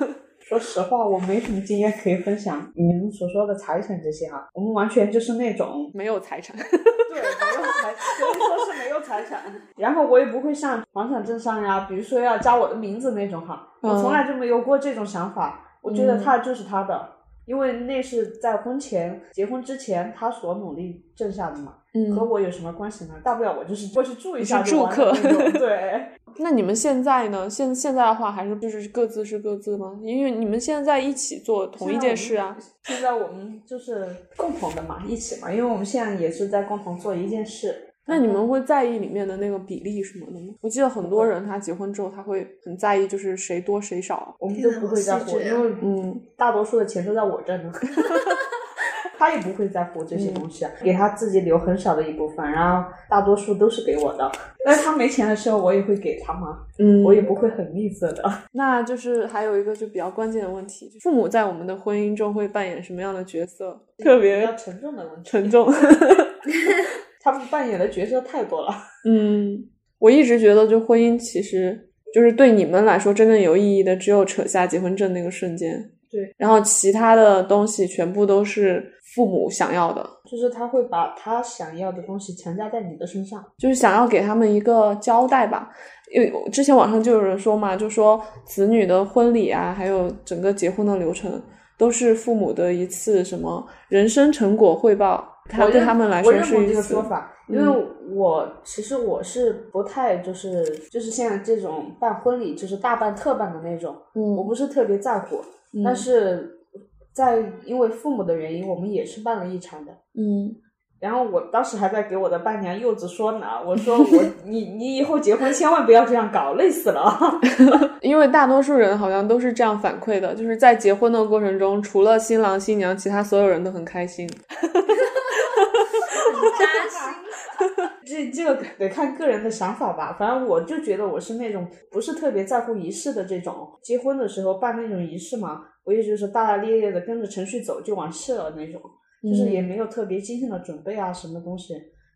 说实话，我没什么经验可以分享。你们所说的财产这些哈，我们完全就是那种没有财产，对，没有财，说是没有财产。然后我也不会像房产证上呀，比如说要加我的名字那种哈，我从来就没有过这种想法。我觉得他就是他的，因为那是在婚前结婚之前他所努力挣下的嘛，嗯和我有什么关系呢？大不了我就是过去住一下住客 对。那你们现在呢？现现在的话，还是就是各自是各自吗？因为你们现在在一起做同一件事啊。现在我们就是共同的嘛，一起嘛，因为我们现在也是在共同做一件事。那你们会在意里面的那个比例什么的吗？我记得很多人他结婚之后他会很在意，就是谁多谁少。我们就不会在乎，因为嗯，大多数的钱都在我这呢。他也不会在乎这些东西啊，给他自己留很少的一部分，然后大多数都是给我的。但是他没钱的时候，我也会给他嘛，嗯我也不会很吝啬的。那就是还有一个就比较关键的问题，父母在我们的婚姻中会扮演什么样的角色？特别较沉重的问题，沉重。他们扮演的角色太多了。嗯，我一直觉得，就婚姻其实就是对你们来说真正有意义的，只有扯下结婚证那个瞬间。对，然后其他的东西全部都是父母想要的，就是他会把他想要的东西强加在你的身上。就是想要给他们一个交代吧。因为之前网上就有人说嘛，就说子女的婚礼啊，还有整个结婚的流程，都是父母的一次什么人生成果汇报。他我认对他们来我说认同这个是一次说法，嗯因为我其实我是不太就是就是现在这种办婚礼就是大办特办的那种，我嗯不是特别在乎。但是在因为父母的原因，我们也是办了一场的。嗯然后我当时还在给我的伴娘柚子说呢，我说我 你你以后结婚千万不要这样搞，累死了。因为大多数人好像都是这样反馈的，就是在结婚的过程中，除了新郎新娘，其他所有人都很开心。扎心。这这个得看个人的想法吧，反正我就觉得我是那种不是特别在乎仪式的这种，结婚的时候办那种仪式嘛，我也就是大大咧咧的跟着程序走就完事了那种，就是也没有特别精心的准备啊什么东西。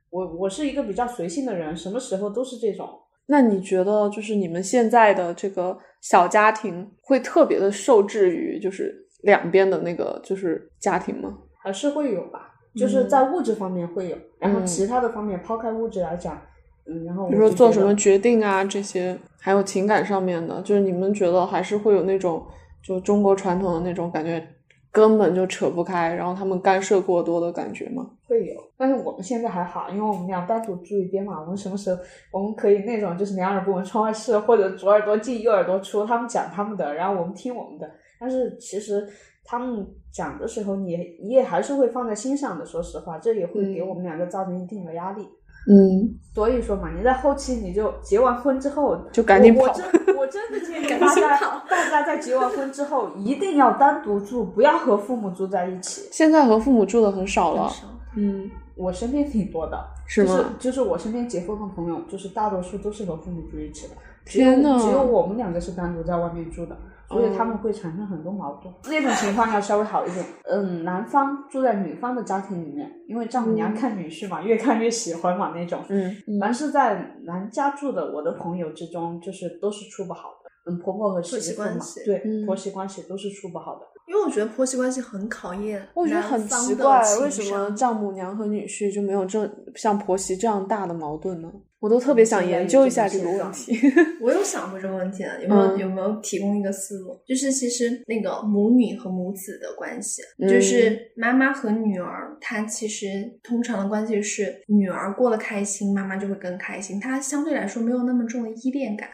我我是一个比较随性的人，什么时候都是这种。那你觉得，就是你们现在的这个小家庭会特别的受制于就是两边的那个就是家庭吗？还是会有吧，就是在物质方面会有，然后其他的方面抛开物质来讲，嗯，然后比如说做什么么，决定啊这些，还有情感上面的，就是你们觉得还是会有那种就中国传统的那种感觉，根本就扯不开，然后他们干涉过多的感觉吗？会有，但是我们现在还好，因为我们俩单独住一边嘛，我们什么时候我们可以那种就是两耳不闻窗外事，或者左耳朵进右耳朵出，他们讲他们的，然后我们听我们的。但是其实他们讲的时候你，你也还是会放在心上的。说实话，这也会给嗯我们两个造成一定的压力。嗯，所以说嘛，你在后期你就结完婚之后就赶紧跑我我真我真的建议大家，大家在结完婚之后一定要单独住，不要和父母住在一起。现在和父母住的很少了。少嗯，我身边挺多的，是吗？就是就是我身边结婚的朋友，就是大多数都是和父母住一起的，天呐只有我们两个是单独在外面住的，所以他们会产生很多矛盾。那种情况要稍微好一点，嗯，男方住在女方的家庭里面，因为丈母娘看女婿嘛，越看越喜欢嘛那种。嗯凡是在男家住的，我的朋友之中，就是都是处不好的。嗯，婆婆和媳婆媳妇嘛关系，对，嗯婆媳关系都是处不好的。因为我觉得婆媳关系很考验，我觉得很奇怪，为什么丈母娘和女婿就没有这像婆媳这样大的矛盾呢？我都特别想研究一下这个问题。我有想过这个问题啊，有没有、嗯有没有提供一个思路？就是其实那个母女和母子的关系，嗯就是妈妈和女儿，她其实通常的关系是女儿过得开心，妈妈就会更开心，她相对来说没有那么重的依恋感。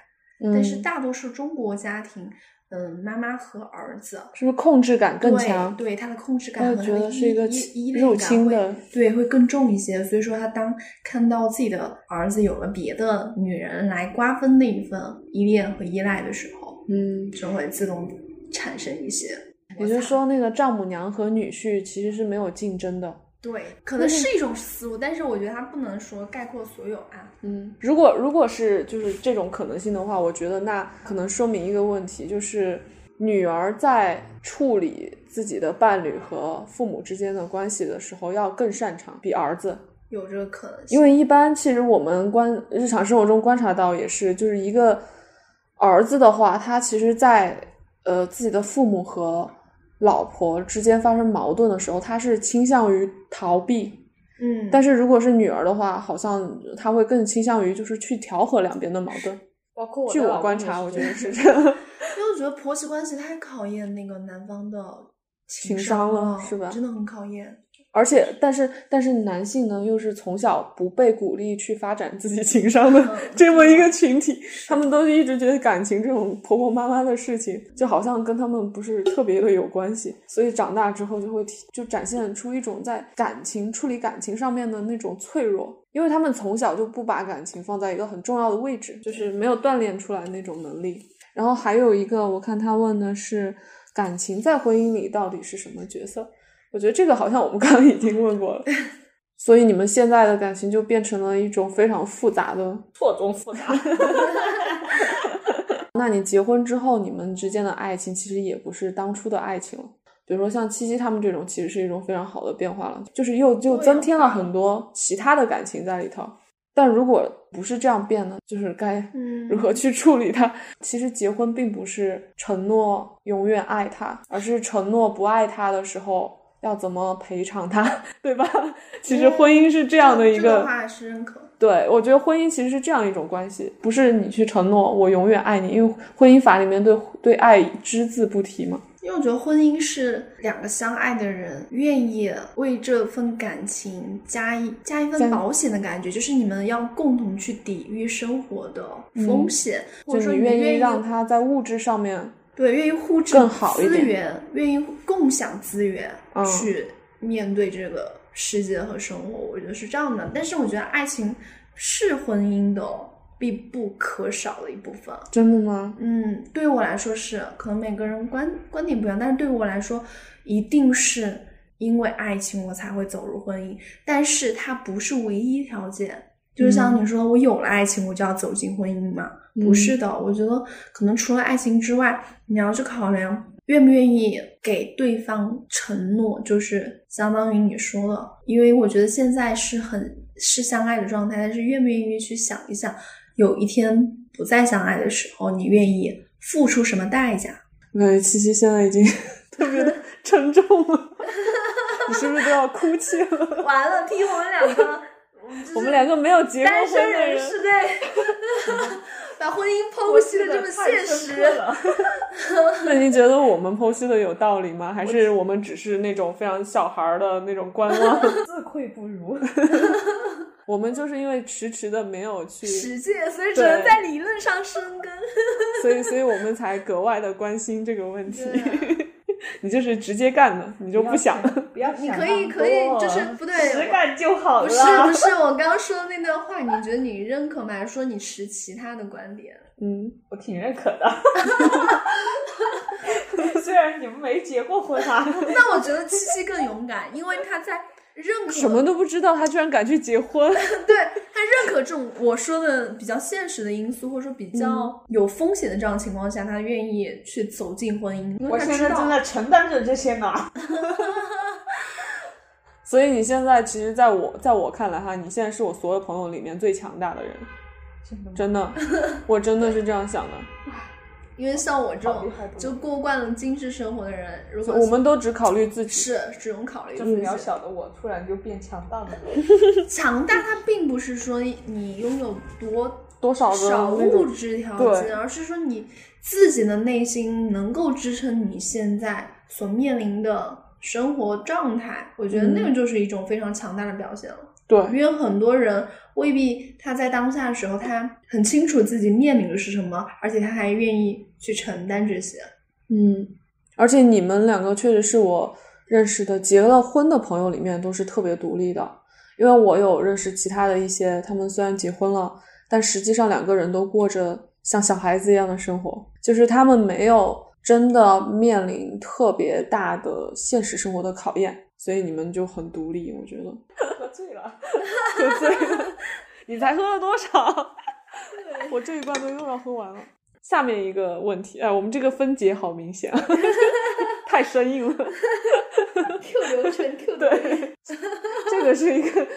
但是嗯大多数中国家庭，嗯，妈妈和儿子是不是控制感更强？对，对他的控制我觉感和他的得是一个依依依恋入感会侵的对，会更重一些。所以说，他当看到自己的儿子有了别的女人来瓜分那一份依恋和依赖的时候，嗯，就会自动产生一些。也就是说，那个丈母娘和女婿其实是没有竞争的。对，可能是一种思路，但是我觉得它不能说概括所有啊。嗯，如果如果是就是这种可能性的话，我觉得那可能说明一个问题，就是女儿在处理自己的伴侣和父母之间的关系的时候要更擅长，比儿子。有这个可能性，因为一般其实我们观日常生活中观察到也是，就是一个儿子的话，他其实在呃自己的父母和老婆之间发生矛盾的时候，他是倾向于逃避。嗯，但是如果是女儿的话，好像他会更倾向于就是去调和两边的矛盾。包括我据我观察，我觉得是这这样。因为我觉得婆媳关系太考验那个男方的情商商了是吧真的很考验。而且，但是，但是男性呢，又是从小不被鼓励去发展自己情商的嗯 这么一个群体，他们都一直觉得感情这种婆婆妈妈的事情，就好像跟他们不是特别的有关系，所以长大之后就会体就展现出一种在感情处理感情上面的那种脆弱。因为他们从小就不把感情放在一个很重要的位置，就是没有锻炼出来那种能力。然后还有一个，我看他问的是感情在婚姻里到底是什么角色？我觉得这个好像我们刚刚已经问过了。所以你们现在的感情就变成了一种非常复杂的错综复杂。那你结婚之后，你们之间的爱情其实也不是当初的爱情了。比如说像七七他们这种，其实是一种非常好的变化了，就是又又增添了很多其他的感情在里头。但如果不是这样变呢，就是该如何去处理它？其实结婚并不是承诺永远爱他，而是承诺不爱他的时候。要怎么赔偿他，对吧？其实婚姻是这样的一个，话是认可。对，我觉得婚姻其实是这样一种关系，不是你去承诺我永远爱你，因为婚姻法里面对对爱只字不提嘛。因为我觉得婚姻是两个相爱的人愿意为这份感情加一加一份保险的感觉，就是你们要共同去抵御生活的风险，或者说你愿意让他在物质上面。对，愿意互更好资源，愿意共享资源，去面对这个世界和生活，我觉得是这样的。但是我觉得爱情是婚姻的必不可少的一部分。真的吗？嗯，对于我来说是，可能每个人观观点不一样，但是对于我来说，一定是因为爱情我才会走入婚姻，但是它不是唯一条件。就是像你说，我有了爱情，我就要走进婚姻嘛？不是的，我觉得可能除了爱情之外，你要去考量愿不愿意给对方承诺，就是相当于你说的，因为我觉得现在是很是相爱的状态，但是愿不愿意去想一想，有一天不再相爱的时候，你愿意付出什么代价？我感觉七七现在已经 特别的 沉重了，你是不是都要哭泣了？完了，听我们两个。我们两个没有结过婚的人，是对，把婚姻剖析的这么现实。那您觉得我们剖析的有道理吗？还是我们只是那种非常小孩的那种观望？自愧不如。我们就是因为迟迟的没有去实践，所以只能在理论上生根。所以，所以我们才格外的关心这个问题。你就是直接干的，你就不想，不要你可以可以就是不对，实干就好了。不是不 是，我刚刚说的那段话，你觉得你认可吗？还是说你持其他的观点？嗯，我挺认可的。虽然你们没结过婚啊，那我觉得七七更勇敢，因为他在。认可什么都不知道，他居然敢去结婚。对他认可这种我说的比较现实的因素，或者说比较有风险的这样情况下，他愿意去走进婚姻。我现在正在承担着这些呢。所以你现在其实，在我在我看来哈，你现在是我所有朋友里面最强大的人。真的，我真的是这样想的。因为像我这种就过惯了精致生活的人，如果我们都只考虑自己，是只用考虑就是渺小的我，突然就变强大了。强大，它并不是说你拥有多多少少物质条件，而是说你自己的内心能够支撑你现在所面临的生活状态。我觉得那个就是一种非常强大的表现了。对，因为很多人未必他在当下的时候，他很清楚自己面临的是什么，而且他还愿意去承担这些。嗯，而且你们两个确实是我认识的结了婚的朋友里面都是特别独立的，因为我有认识其他的一些，他们虽然结婚了，但实际上两个人都过着像小孩子一样的生活，就是他们没有真的面临特别大的现实生活的考验。所以你们就很独立，我觉得。喝醉了，喝醉了，你才喝了多少？我这一罐都又要喝完了。下面一个问题，哎，我们这个分解好明显，太生硬了。Q 流程，Q 对，这个是一个。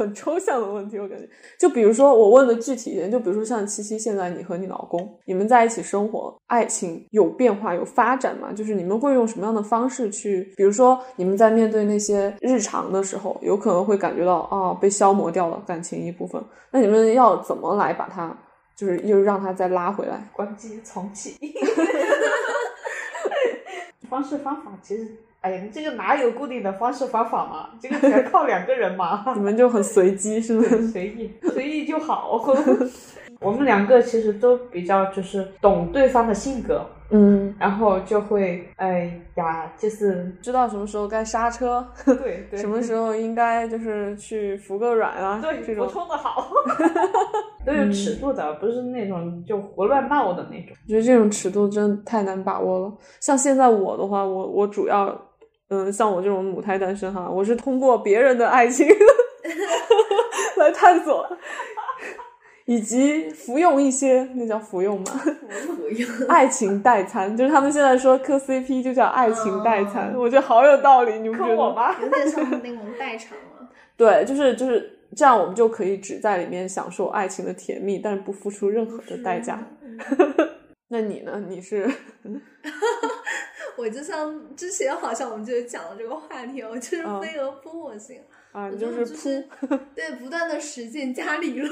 很抽象的问题，我感觉，就比如说我问的具体一点，就比如说像七七，现在你和你老公，你们在一起生活，爱情有变化有发展吗？就是你们会用什么样的方式去，比如说你们在面对那些日常的时候，有可能会感觉到啊被消磨掉了感情一部分，那你们要怎么来把它，就是又让它再拉回来？关机重启，方式方法其实。哎呀，你这个哪有固定的方式方法嘛？这个全靠两个人嘛。你们就很随机，是吗？随意，随意就好。我们两个其实都比较就是懂对方的性格，嗯，然后就会哎呀，就是知道什么时候该刹车，对对，什么时候应该就是去服个软啊，对这种。补充的好，都有尺度的，不是那种就胡乱闹的那种。我觉得这种尺度真的太难把握了。像现在我的话，我我主要，嗯，像我这种母胎单身哈，我是通过别人的爱情 来探索，以及服用一些，那叫服用吗？服用 爱情代餐，就是他们现在说磕 CP 就叫爱情代餐，我觉得好有道理，你不觉得？我吗？有点像那种代偿了。对，就是就是这样，我们就可以只在里面享受爱情的甜蜜，但是不付出任何的代价。那你呢？你是？我就像之前好像我们就讲了这个话题，我就是嗯飞蛾扑火型，啊，就就是是扑对不断的实践加理论。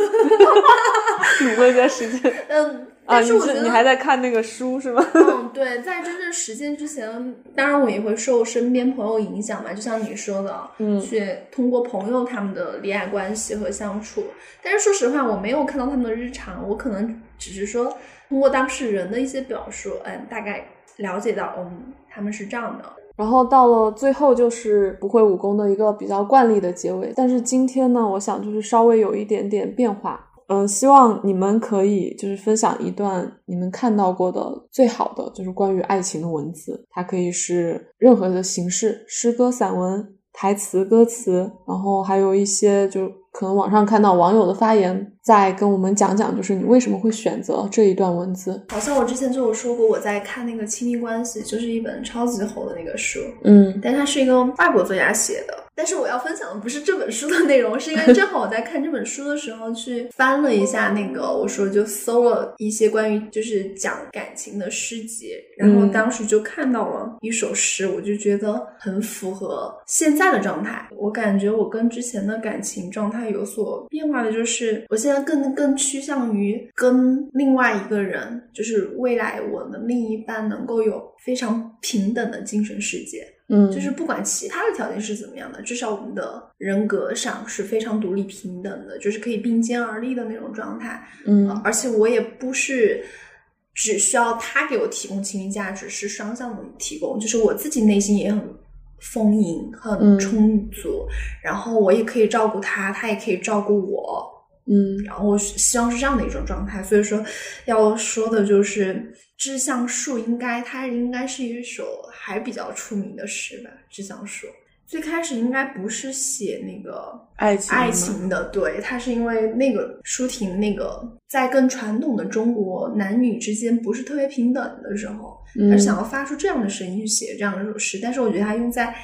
理论加实践嗯，啊？但你是我觉得是你还在看那个书是吗？嗯，对，在真正实践之前，当然我也会受身边朋友影响嘛，就像你说的，嗯去通过朋友他们的恋爱关系和相处。但是说实话，我没有看到他们的日常，我可能只是说通过当事人的一些表述，嗯，大概了解到，嗯，他们是这样的。然后到了最后就是不会武功的一个比较惯例的结尾，但是今天呢，我想就是稍微有一点点变化。嗯，希望你们可以就是分享一段你们看到过的最好的就是关于爱情的文字，它可以是任何的形式，诗歌、散文、台词、歌词，然后还有一些就可能网上看到网友的发言，再跟我们讲讲，就是你为什么会选择这一段文字。好像我之前就有说过，我在看那个《亲密关系》，就是一本超级厚的那个书，嗯但它是一个外国作家写的。但是我要分享的不是这本书的内容，是因为正好我在看这本书的时候去翻了一下那个，我说就搜了一些关于就是讲感情的诗集，然后嗯当时就看到了一首诗，我就觉得很符合现在的状态。我感觉我跟之前的感情状态有所变化的，就是我现在更更趋向于跟另外一个人，就是未来我的另一半能够有非常平等的精神世界。嗯，就是不管其他的条件是怎么样的，至少我们的人格上是非常独立平等的，就是可以并肩而立的那种状态。嗯而且我也不是只需要他给我提供情绪价值，是双向的提供，就是我自己内心也很丰盈、很嗯充足，然后我也可以照顾他，他也可以照顾我。嗯然后我希望是这样的一种状态，所以说要说的就是《致橡树》，应该它应该是一首还比较出名的诗吧，《致橡树》。最开始应该不是写那个爱情爱情的，对，它是因为那个舒婷那个在跟传统的中国男女之间不是特别平等的时候，嗯他是想要发出这样的声音去写这样的一首诗，但是我觉得它用在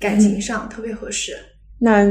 感情上特别合适。那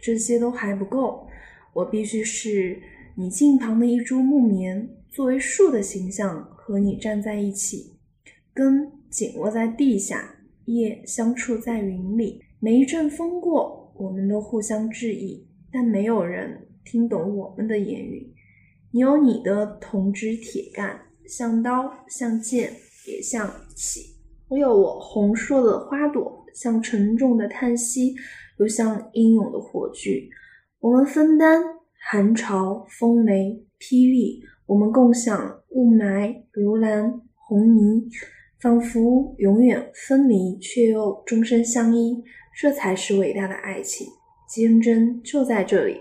这些都还不够。我必须是你近旁的一株木棉，作为树的形象和你站在一起，根紧握在地下，叶相触在云里。每一阵风过，我们都互相致意，但没有人听懂我们的言语。你有你的铜枝铁干，像刀，像剑，也像戟。我有我红硕的花朵，像沉重的叹息，又像英勇的火炬。我们分担寒潮、风雷、霹雳，我们共享雾霾、流岚、红泥，仿佛永远分离，却又终身相依。这才是伟大的爱情，坚贞就在这里。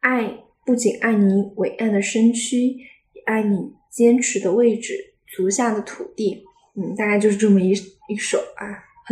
爱不仅爱你伟岸的身躯，也爱你坚持的位置，足下的土地。嗯，大概就是这么一一首啊，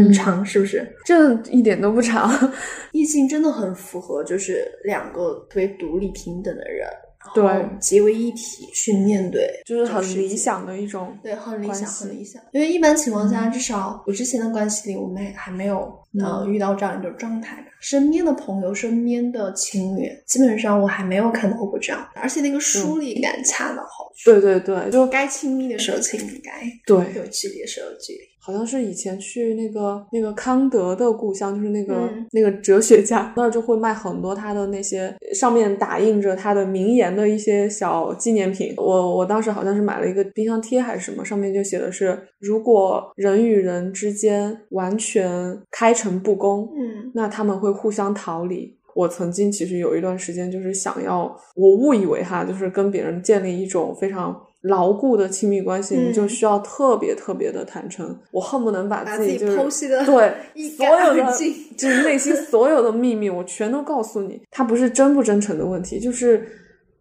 很长，是不是？这一点都不长。异性真的很符合，就是两个特别独立平等的人，对结为一体去面对，就是很理。想的一种，对，很理想，很理想。因为一般情况下，至少我之前的关系里，我们还没有呃嗯遇到这样一种状态吧。身边的朋友、身边的情侣，基本上我还没有看到过这样，而且那个疏离感恰到好处。对对对，就该亲密的时候亲密，该对，有距离的时候距离。好像是以前去那个那个康德的故乡，就是那个、嗯那个哲学家那儿就会卖很多他的那些上面打印着他的名言的一些小纪念品。我我当时好像是买了一个冰箱贴还是什么，上面就写的是：如果人与人之间完全开诚布公，嗯那他们会互相逃离。我曾经其实有一段时间就是想要，我误以为哈，就是跟别人建立一种非常牢固的亲密关系，嗯你就需要特别特别的坦诚。我恨不能把把自己就是剖析的对 一所有的就是内心所有的秘密，我全都告诉你。它不是真不真诚的问题，就是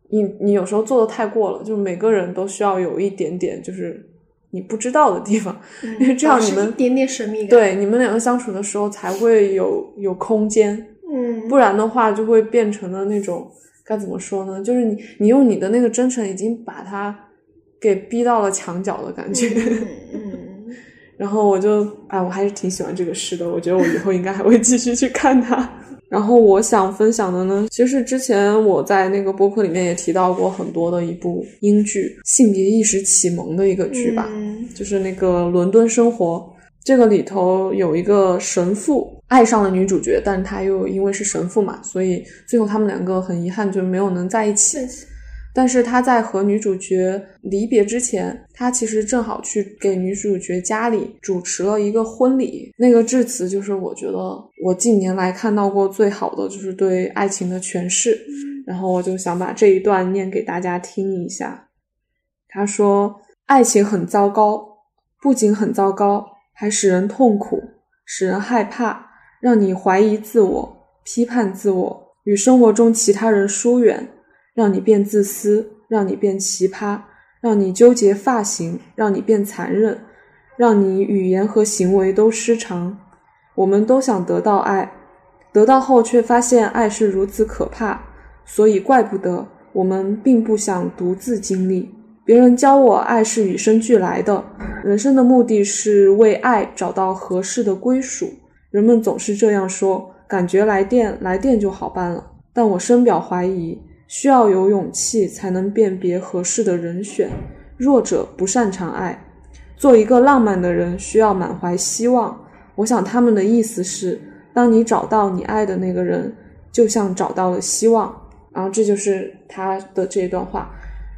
你你有时候做的太过了，就是每个人都需要有一点点就是你不知道的地方，因为这样你们一点点神秘感。，对你们两个相处的时候才会有有空间。嗯，不然的话就会变成了那种该怎么说呢？就是你你用你的那个真诚已经把他给逼到了墙角的感觉。嗯嗯 然后我就哎，我还是挺喜欢这个诗的，我觉得我以后应该还会继续去看它。然后我想分享的呢，其实之前我在那个播客里面也提到过很多的一部英剧，性别意识启蒙的一个剧吧。嗯就是那个《伦敦生活》，这个里头有一个神父爱上了女主角，但是他又因为是神父嘛，所以最后他们两个很遗憾就没有能在一起。但是他在和女主角离别之前，他其实正好去给女主角家里主持了一个婚礼。那个致辞就是我觉得我近年来看到过最好的，就是对爱情的诠释。然后我就想把这一段念给大家听一下。他说：“爱情很糟糕，不仅很糟糕，还使人痛苦，使人害怕，让你怀疑自我，批判自我，与生活中其他人疏远。”让你变自私，让你变奇葩，让你纠结发型，让你变残忍，让你语言和行为都失常。我们都想得到爱，得到后却发现爱是如此可怕，所以怪不得我们并不想独自经历。别人教我，爱是与生俱来的，人生的目的是为爱找到合适的归属。人们总是这样说，感觉来电，来电就好办了。但我深表怀疑。需要有勇气才能辨别合适的人选。弱者不擅长爱，做一个浪漫的人需要满怀希望。我想他们的意思是，当你找到你爱的那个人，就像找到了希望。然后这就是他的这一段话。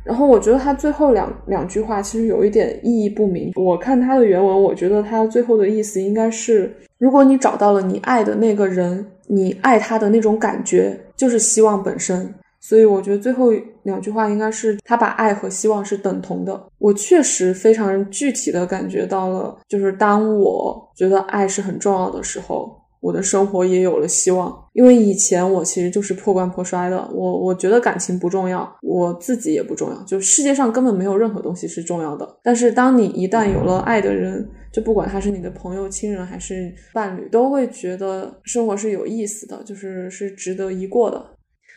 然后我觉得他最后两两句话其实有一点意义不明。我看他的原文，我觉得他最后的意思应该是：如果你找到了你爱的那个人，你爱他的那种感觉就是希望本身。所以我觉得最后两句话应该是他把爱和希望是等同的。我确实非常具体的感觉到了，就是当我觉得爱是很重要的时候，我的生活也有了希望。因为以前我其实就是破罐破摔的，我我觉得感情不重要，我自己也不重要，就世界上根本没有任何东西是重要的。但是当你一旦有了爱的人，就不管他是你的朋友、亲人还是伴侣，都会觉得生活是有意思的，就是是值得一过的。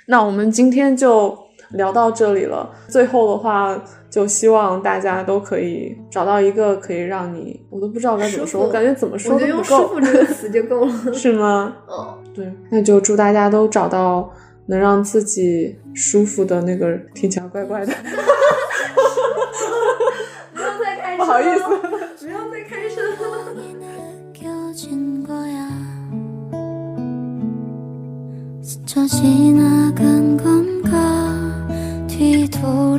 那我们今天就聊到这里了。最后的话，就希望大家都可以找到一个可以让你，我都不知道该怎么说，我感觉怎么说都不够用舒服，这个词就够了。是吗？嗯，对，那就祝大家都找到能让自己舒服的那个，听起来怪怪的，不要再开不好意思。 스쳐 지나간 건가 뒤돌아보지만